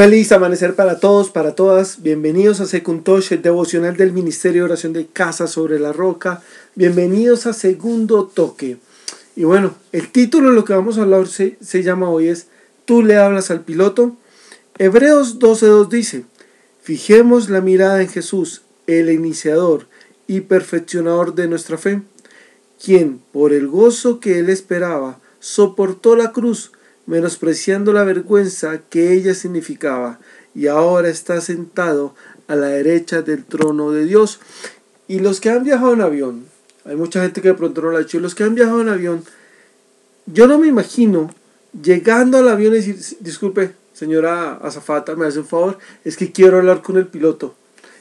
Feliz amanecer para todos, para todas. Bienvenidos a Secuntosh, el devocional del Ministerio de Oración de Casa sobre la Roca. Bienvenidos a Segundo Toque. Y bueno, el título de lo que vamos a hablar se, se llama hoy es Tú le hablas al piloto. Hebreos 12.2 dice, Fijemos la mirada en Jesús, el iniciador y perfeccionador de nuestra fe, quien, por el gozo que él esperaba, soportó la cruz menospreciando la vergüenza que ella significaba, y ahora está sentado a la derecha del trono de Dios. Y los que han viajado en avión, hay mucha gente que de pronto no lo ha hecho, los que han viajado en avión, yo no me imagino llegando al avión y decir, disculpe, señora Azafata, me hace un favor, es que quiero hablar con el piloto,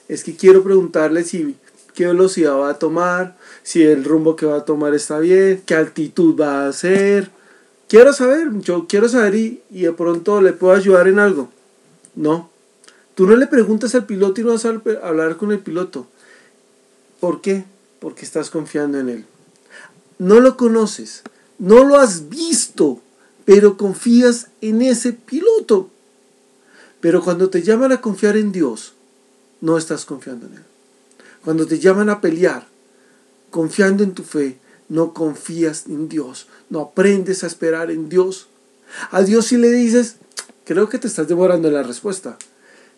es que quiero preguntarle si qué velocidad va a tomar, si el rumbo que va a tomar está bien, qué altitud va a hacer, quiero saber, yo quiero saber y, de pronto le puedo ayudar en algo. No, tú no le preguntas al piloto y no vas a hablar con el piloto. ¿Por qué? Porque estás confiando en él. No lo conoces, no lo has visto, pero confías en ese piloto. Pero cuando te llaman a confiar en Dios, no estás confiando en Él. Cuando te llaman a pelear, confiando en tu fe, no confías en Dios, no aprendes a esperar en Dios. A Dios si le dices, creo que te estás demorando en la respuesta.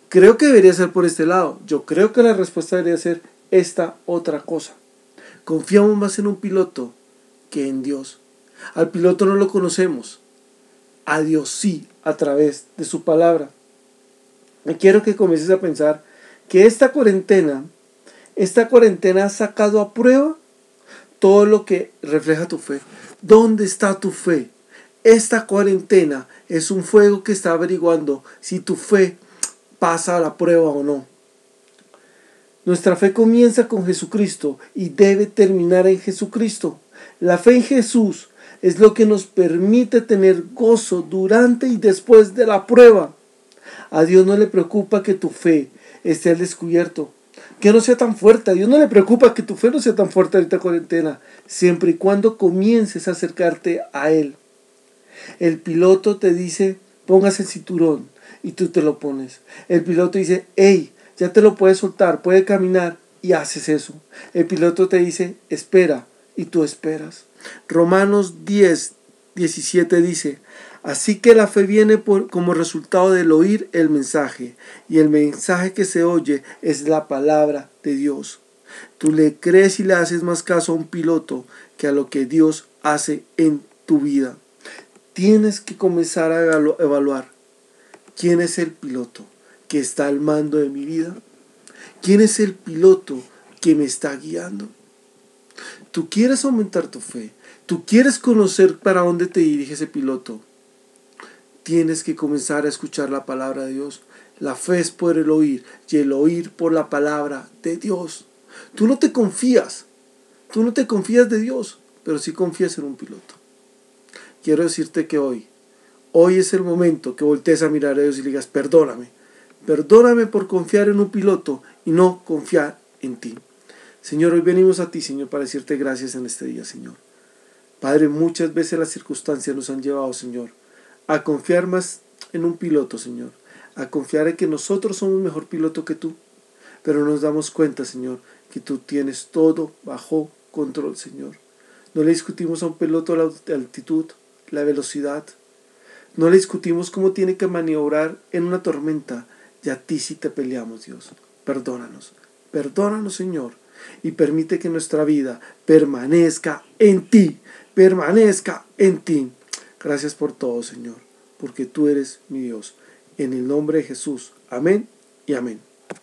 Creo que debería ser por este lado. Yo creo que la respuesta debería ser esta otra cosa. Confiamos más en un piloto que en Dios. Al piloto no lo conocemos. A Dios sí, a través de su palabra. Y quiero que comiences a pensar que esta cuarentena, esta cuarentena ha sacado a prueba todo lo que refleja tu fe. ¿Dónde está tu fe? Esta cuarentena es un fuego que está averiguando si tu fe pasa a la prueba o no. Nuestra fe comienza con Jesucristo y debe terminar en Jesucristo. La fe en Jesús es lo que nos permite tener gozo durante y después de la prueba. A Dios no le preocupa que tu fe esté al descubierto que no sea tan fuerte. A Dios no le preocupa que tu fe no sea tan fuerte ahorita cuarentena, siempre y cuando comiences a acercarte a Él. El piloto te dice, pongas el cinturón y tú te lo pones. El piloto dice, hey, ya te lo puedes soltar, puede caminar y haces eso. El piloto te dice, espera y tú esperas. Romanos 10, 17 dice, Así que la fe viene por, como resultado del oír el mensaje, y el mensaje que se oye es la palabra de Dios. Tú le crees y le haces más caso a un piloto que a lo que Dios hace en tu vida. Tienes que comenzar a evaluar quién es el piloto que está al mando de mi vida. ¿Quién es el piloto que me está guiando? Tú quieres aumentar tu fe. Tú quieres conocer para dónde te dirige ese piloto tienes que comenzar a escuchar la palabra de Dios. La fe es por el oír y el oír por la palabra de Dios. Tú no te confías, tú no te confías de Dios, pero sí confías en un piloto. Quiero decirte que hoy, hoy es el momento que voltees a mirar a Dios y digas, perdóname, perdóname por confiar en un piloto y no confiar en ti. Señor, hoy venimos a ti, Señor, para decirte gracias en este día, Señor. Padre, muchas veces las circunstancias nos han llevado, Señor, a confiar más en un piloto, Señor, a confiar en que nosotros somos mejor piloto que tú, pero nos damos cuenta, Señor, que tú tienes todo bajo control, Señor. No le discutimos a un piloto la altitud, la velocidad. No le discutimos cómo tiene que maniobrar en una tormenta. Y a ti sí te peleamos, Dios. Perdónanos. Perdónanos, Señor. Y permite que nuestra vida permanezca en ti. Permanezca en ti. Gracias por todo, Señor, porque tú eres mi Dios. En el nombre de Jesús. Amén y amén.